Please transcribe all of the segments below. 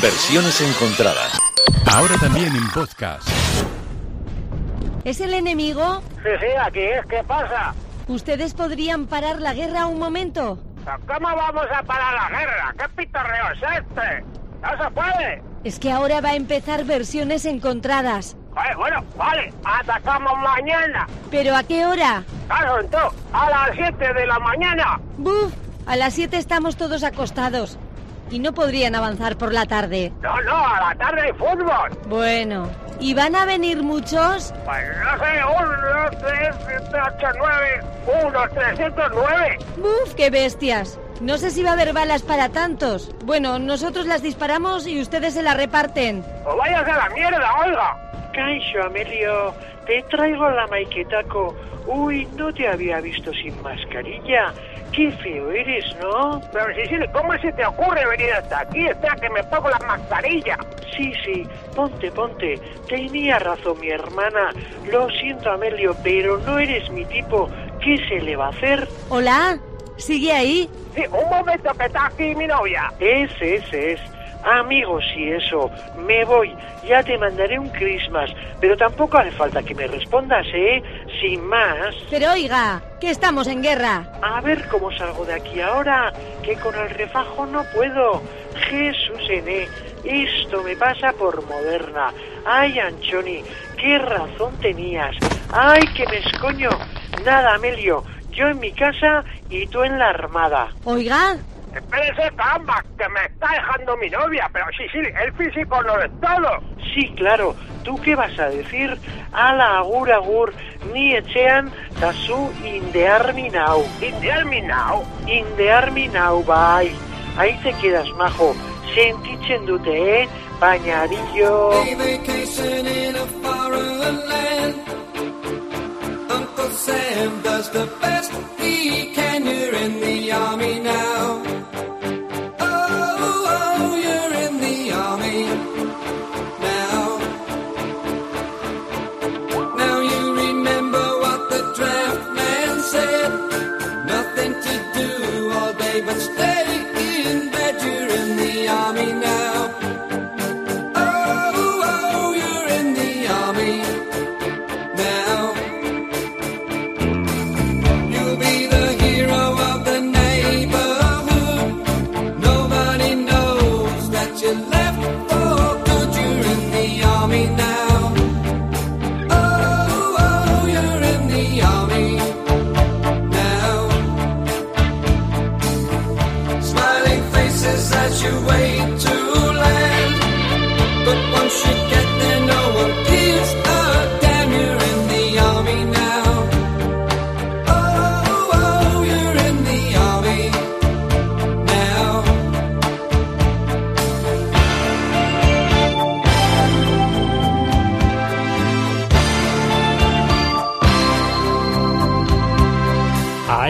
Versiones encontradas. Ahora también en podcast. ¿Es el enemigo? Sí, sí, aquí es. ¿Qué pasa? ¿Ustedes podrían parar la guerra un momento? ¿Cómo vamos a parar la guerra? ¿Qué pitorreo es este? ¡No se puede! Es que ahora va a empezar versiones encontradas. Joder, bueno, vale, atacamos mañana. ¿Pero a qué hora? Claro, entonces, a las 7 de la mañana. ¡Buf! A las 7 estamos todos acostados. Y no podrían avanzar por la tarde. No, no, a la tarde hay fútbol. Bueno, ¿y van a venir muchos? Pues no sé, uno, dos, tres, ocho, nueve, unos 309. ¡Buf! ¡Qué bestias! No sé si va a haber balas para tantos. Bueno, nosotros las disparamos y ustedes se las reparten. ¡O vayas a la mierda, oiga! Caixo, Amelio, te traigo la maiquetaco. Uy, no te había visto sin mascarilla. Qué feo eres, ¿no? Pero Sicilia, ¿cómo se te ocurre venir hasta aquí? Espera que me pongo la mascarilla. Sí, sí, ponte, ponte. Tenía razón mi hermana. Lo siento, Amelio, pero no eres mi tipo. ¿Qué se le va a hacer? ¿Hola? ¿Sigue ahí? Sí, un momento que está aquí mi novia. Ese, ese es. Amigos, y eso, me voy. Ya te mandaré un Christmas, pero tampoco hace falta que me respondas, ¿eh? Sin más. Pero oiga, que estamos en guerra. A ver cómo salgo de aquí ahora, que con el refajo no puedo. Jesús N. Esto me pasa por moderna. Ay, Anchoni, qué razón tenías. Ay, que me escoño. Nada, Amelio, yo en mi casa y tú en la armada. Oiga, Espérese, caramba, que me está dejando mi novia. Pero sí, sí, el físico no es todo. Sí, claro. ¿Tú qué vas a decir? Ala, agur, agur, ni etxean, da zu in the army now. In the army now. In the army now, bai. Ahí te quedas, majo. Sentitzen dute, eh? Baina arillo... vacation in a foreign land. Uncle Sam does the best he can. You're in the army now.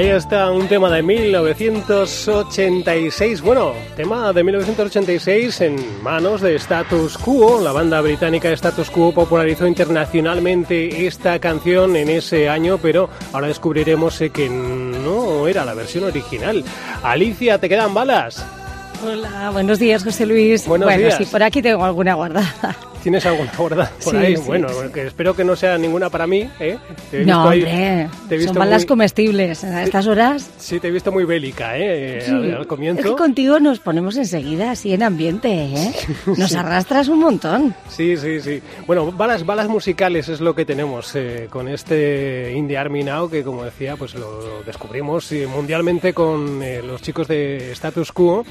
Ahí está un tema de 1986. Bueno, tema de 1986 en manos de Status Quo. La banda británica Status Quo popularizó internacionalmente esta canción en ese año, pero ahora descubriremos eh, que no era la versión original. Alicia, ¿te quedan balas? Hola, buenos días, José Luis. Buenos bueno, días. sí, por aquí tengo alguna guardada. ¿Tienes alguna guardada por Sí, ahí? sí, bueno, sí. que espero que no sea ninguna para mí. ¿eh? Te he No, visto ahí- hombre, te he visto son balas muy- comestibles. A estas horas, Sí, te he visto muy bélica, ¿eh? Al, al es comienzo. que contigo nos ponemos enseguida así en ambiente, ¿eh? Nos arrastras un montón. Sí, sí, sí. Bueno, balas, balas musicales es lo que tenemos eh, con este Indie Army Now, que como decía, pues lo descubrimos mundialmente con eh, los chicos de Status Quo.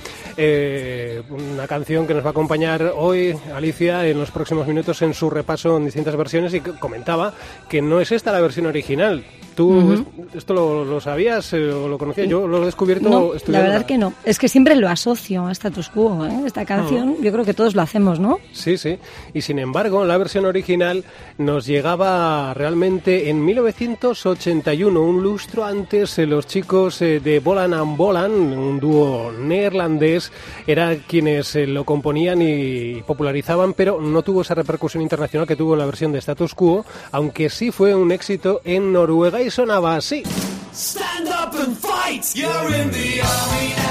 Una canción que nos va a acompañar hoy, Alicia, en los próximos minutos en su repaso en distintas versiones y comentaba que no es esta la versión original. ¿Tú est- esto lo, lo sabías eh, o lo conocías? Yo lo he descubierto No, la verdad que no. Es que siempre lo asocio a status quo, ¿eh? Esta canción, yo creo que todos lo hacemos, ¿no? Sí, sí. Y sin embargo, la versión original nos llegaba realmente en 1981, un lustro antes, eh, los chicos eh, de Bolan and Bolan, un dúo neerlandés, eran quienes lo componían y popularizaban, pero no tuvo esa repercusión internacional que tuvo la versión de Status Quo, aunque sí fue un éxito en Noruega y sonaba así. Stand up and fight. You're in the army.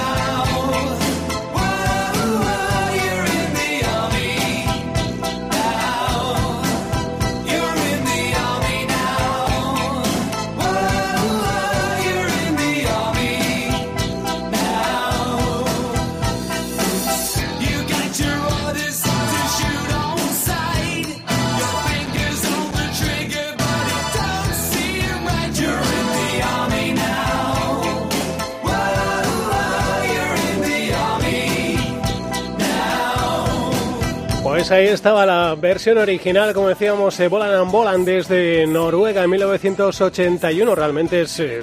Pues ahí estaba la versión original, como decíamos, eh, Volan and Volan desde Noruega en 1981. Realmente es eh,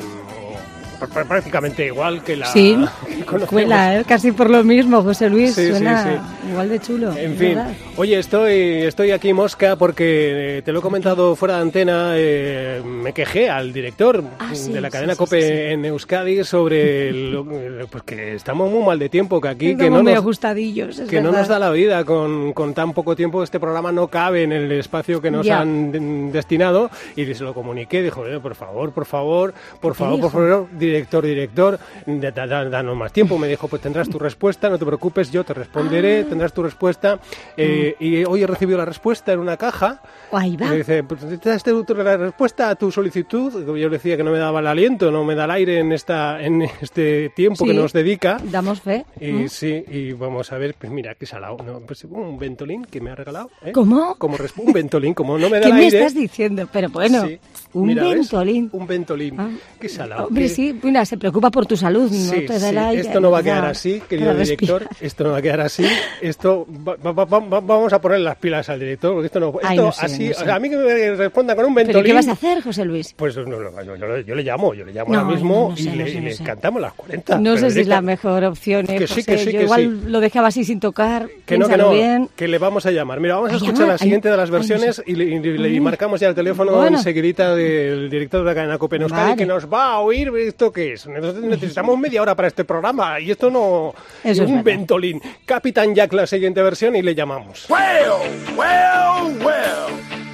pr- prácticamente igual que la Sí, que conocemos. cuela, ¿eh? casi por lo mismo, José Luis. Sí, sí, suena sí. Igual de chulo. En fin, verdad. oye, estoy, estoy aquí mosca porque eh, te lo he comentado fuera de antena, eh, me quejé al director Ah, sí, de la cadena sí, COPE sí, en Euskadi sobre lo- eh, pues que estamos muy mal de tiempo, que aquí que no nos, ajustadillos, que no nos da la vida con, con tan poco tiempo. Este programa no cabe en el espacio que nos Ya. han de- destinado y se lo comuniqué. Dijo, "Oye, por favor, por favor, por ¿Qué favor, por favor, director, director, da- danos más tiempo. Me dijo, pues tendrás tu respuesta, no te preocupes, yo te responderé, Ah. Tendrás tu respuesta. Eh, Y hoy he recibido la respuesta en una caja. Ahí va. Me dice, pues, ¿te das tu- tu- la respuesta a tu solicitud? Yo le decía que no me daba el aliento, no me da el aire en, esta, en este tiempo que Sí. nos dedica. Damos fe. Y ¿Mm? sí, y vamos a ver, pues mira, qué salado. ¿no? Pues un ventolín que me ha regalado. ¿eh? ¿Cómo? Como un ventolín, como no me da ¿Qué el me aire. estás diciendo? Pero bueno, Sí. un Mira, ¿ves? ventolín. Un ventolín. Ah. Qué salado. Hombre, qué- sí, mira, se preocupa por tu salud, no Sí, te da el aire. esto no va a quedar así, querido director. Esto no va a quedar así. Esto va- va- va- va- vamos a poner las pilas al director, porque esto no. Esto Ay, no sé, así, no sé. o sea, a mí que me responda con un ¿Pero ventolín. qué vas a hacer, José Luis? Pues no, no, yo, yo le- llamo, yo le llamo ahora mismo sé, y, le, y le cantamos las 40. No pero sé si es la mejor opción, ¿eh, Que sí, José? que sí, Yo que igual sí. lo dejaba así sin tocar, Que no, que no, bien. que le vamos a llamar. Mira, vamos a escuchar la siguiente de las versiones y, le, y le- y Ay. marcamos ya el teléfono Bueno. enseguidita del director de la cadena Cope en Euskadi, Vale. que nos va a oír esto que es. Nosotros necesitamos media hora para este programa y esto no... Eso es un verdad. ventolín. Capitán Jack la siguiente versión y le llamamos. Well, well, well.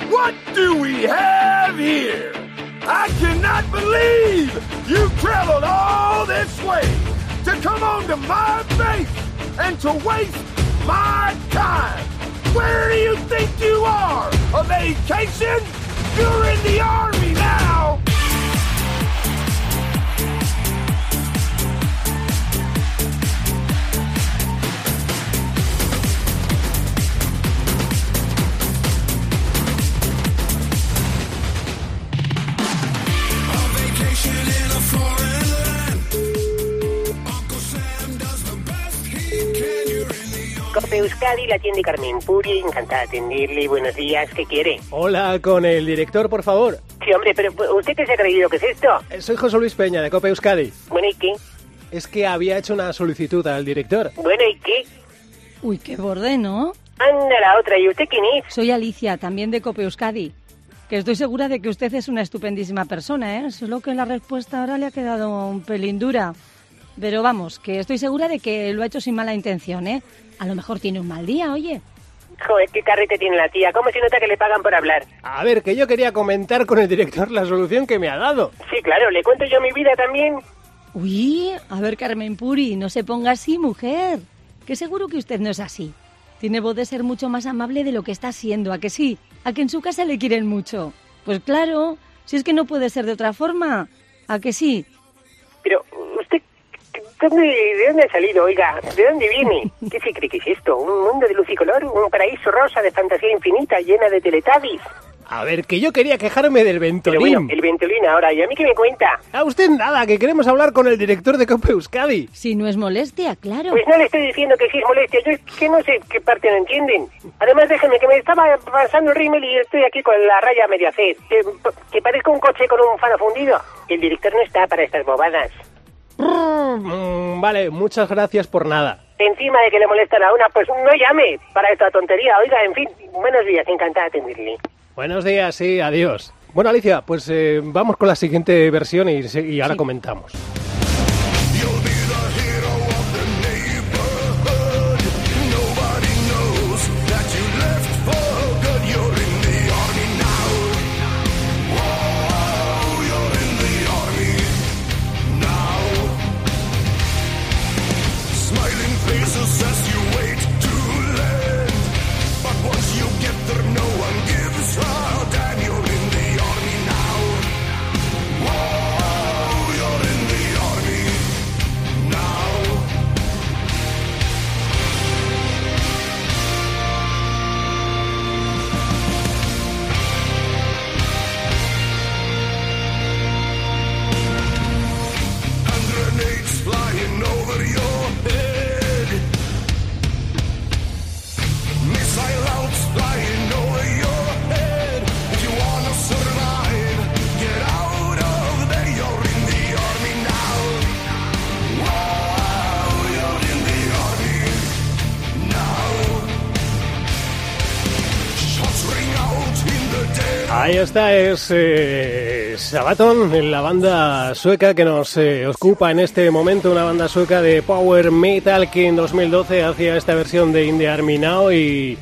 What do we have here? I cannot believe you traveled all this way to come on to my base and to waste my time. Where do you think you are? A vacation? You're in the army Cope Euskadi, la tienda Carmen Puri, encantada de atenderle. Buenos días, ¿qué quiere? Hola, con el director, por favor. Sí, hombre, pero ¿usted qué se ha creído que es esto? Eh, Soy José Luis Peña, de Cope Euskadi. Bueno, ¿y qué? Es que había hecho una solicitud al director. Bueno, ¿y qué? Uy, qué borde, ¿no? Anda la otra, ¿y usted quién es? Soy Alicia, también de Cope Euskadi. Que estoy segura de que usted es una estupendísima persona, ¿eh? Solo que la respuesta ahora le ha quedado un pelín dura. Pero vamos, que estoy segura de que lo ha hecho sin mala intención, ¿eh? A lo mejor tiene un mal día, oye. Joder, qué carrete tiene la tía. ¿Cómo se nota que le pagan por hablar? A ver, que yo quería comentar con el director la solución que me ha dado. Sí, claro, ¿le cuento yo mi vida también? Uy, a ver, Carmen Puri, no se ponga así, mujer. Que seguro que usted no es así. Tiene voz de ser mucho más amable de lo que está siendo, ¿a que sí? ¿A que en su casa le quieren mucho? Pues claro, si es que no puede ser de otra forma. ¿A que sí? Pero, ¿usted ¿dónde, de dónde ha salido, oiga? ¿De dónde viene? ¿Qué se cree que es esto? ¿Un mundo de luz y color? ¿Un paraíso rosa de fantasía infinita llena de teletubbies? A ver, que yo quería quejarme del Pero ventolín. bueno, el ventolín ahora, ¿y a mí qué me cuenta? A usted nada, que queremos hablar con el director de Cope Euskadi. Si no es molestia, claro. Pues no le estoy diciendo que sí es molestia, yo es que no sé qué parte no entienden. Además, déjeme que me estaba pasando el rímel y estoy aquí con la raya media C. Que, que parezco un coche con un faro fundido. El director no está para estas bobadas. Mm, vale, muchas gracias por nada. Encima de que le molestan a una, pues no llame para esta tontería. Oiga, en fin, buenos días, encantada de atenderle. Buenos días, sí, adiós. Bueno, Alicia, pues eh, vamos con la siguiente versión y, ahora comentamos. Ahí está, es eh, Sabaton, la banda sueca que nos eh, ocupa en este momento, una banda sueca de power metal que en 2012 hacía esta versión de Indie Army Now y,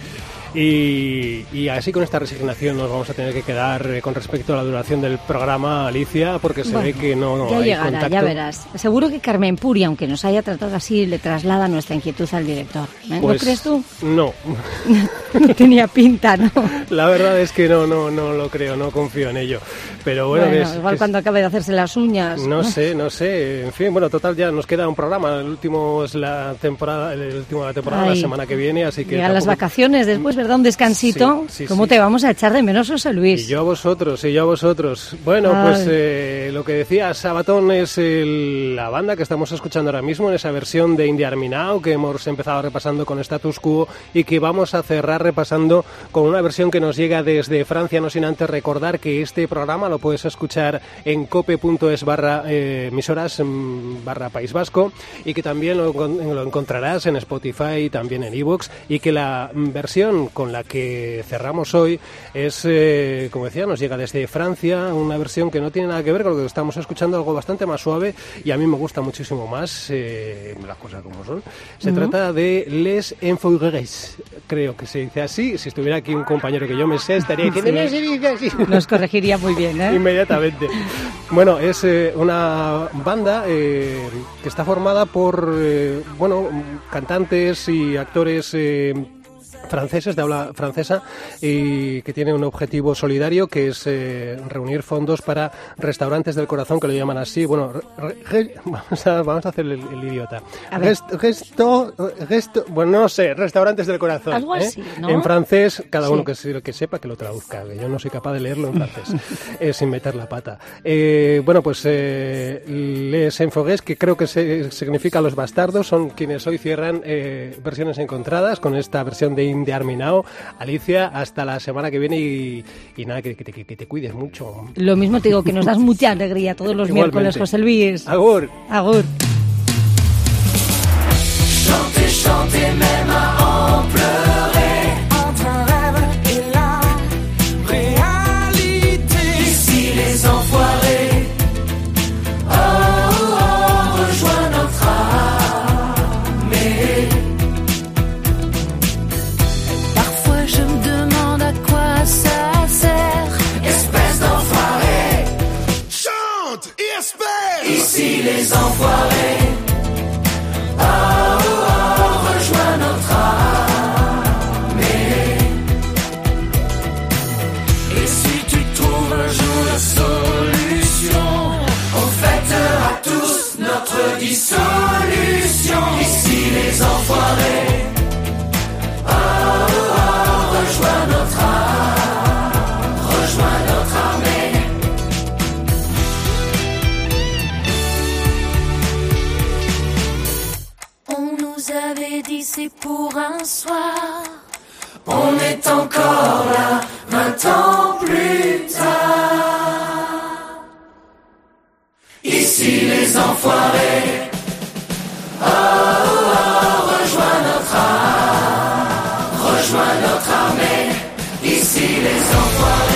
y, y así con esta resignación nos vamos a tener que quedar eh, con respecto a la duración del programa, Alicia, porque se ve que no, no ya hay llegará, contacto. ya verás. Seguro que Carmen Puri, aunque nos haya tratado así, le traslada nuestra inquietud al director. ¿eh? Pues, ¿No crees tú? No, No tenía pinta, ¿no? la verdad es que no, no, no lo creo, no confío en ello. Pero bueno, Bueno, es- igual es- cuando acabe de hacerse las uñas. No sé, no sé. En fin, bueno, total, ya nos queda un programa. El último es la temporada, el último de la temporada, la Ay. semana que viene, así que. Llegan las vacaciones después, ¿verdad? Un descansito. Sí, sí, ¿Cómo sí. te vamos a echar de menos, José Y Luis? yo a vosotros, y yo a vosotros. Bueno, Ay. pues eh, lo que decía Sabatón es el- la banda que estamos escuchando ahora mismo en esa versión de Indie Army Now que hemos empezado repasando con Status Quo y que vamos a cerrar repasando con una versión que nos llega desde Francia, no sin antes recordar que este programa lo puedes escuchar en cope.es barra eh, emisoras mm, barra País Vasco y que también lo encontrarás en Spotify y también en Evox y que la mm, versión con la que cerramos hoy es, eh, como decía, nos llega desde Francia, una versión que no tiene nada que ver con lo que estamos escuchando, algo bastante más suave y a mí me gusta muchísimo más eh, las cosas como son. Se trata de Les Enfogues, creo que se dice así. Si estuviera aquí un compañero que yo me sé, estaría diciendo, Sí. "No se dice así". Nos corregiría muy bien, ¿eh? Inmediatamente. Bueno, es eh, una banda eh, que está formada por, bueno, cantantes y actores franceses de habla francesa y que tiene un objetivo solidario que es eh, reunir fondos para restaurantes del corazón que lo llaman así bueno re- re- vamos, a, vamos a hacer el, el idiota. Rest- resto, resto- bueno no sé restaurantes del corazón Algo ¿eh? así, ¿no? en francés cada Sí. uno que, se- que sepa que lo traduzca que yo no soy capaz de leerlo en francés eh, sin meter la pata Eh, bueno pues les enfogues que creo que se- significa los bastardos son quienes hoy cierran versiones encontradas con esta versión de Indie Army Now. Alicia hasta la semana que viene y, y nada que, que te, que te cuides mucho Lo mismo te digo, que nos das mucha alegría todos los Igualmente. miércoles, José Luis. Agur Agur. Les enfoirés. Oh, rejoins notre armée. Et si tu trouves un jour la solution, on fêtera tous notre dissolution. Ici les enfoirés. pour un soir. On est encore là, vingt ans plus tard. Ici les enfoirés. Oh, oh, oh rejoins notre art, rejoins notre armée. Ici les enfoirés.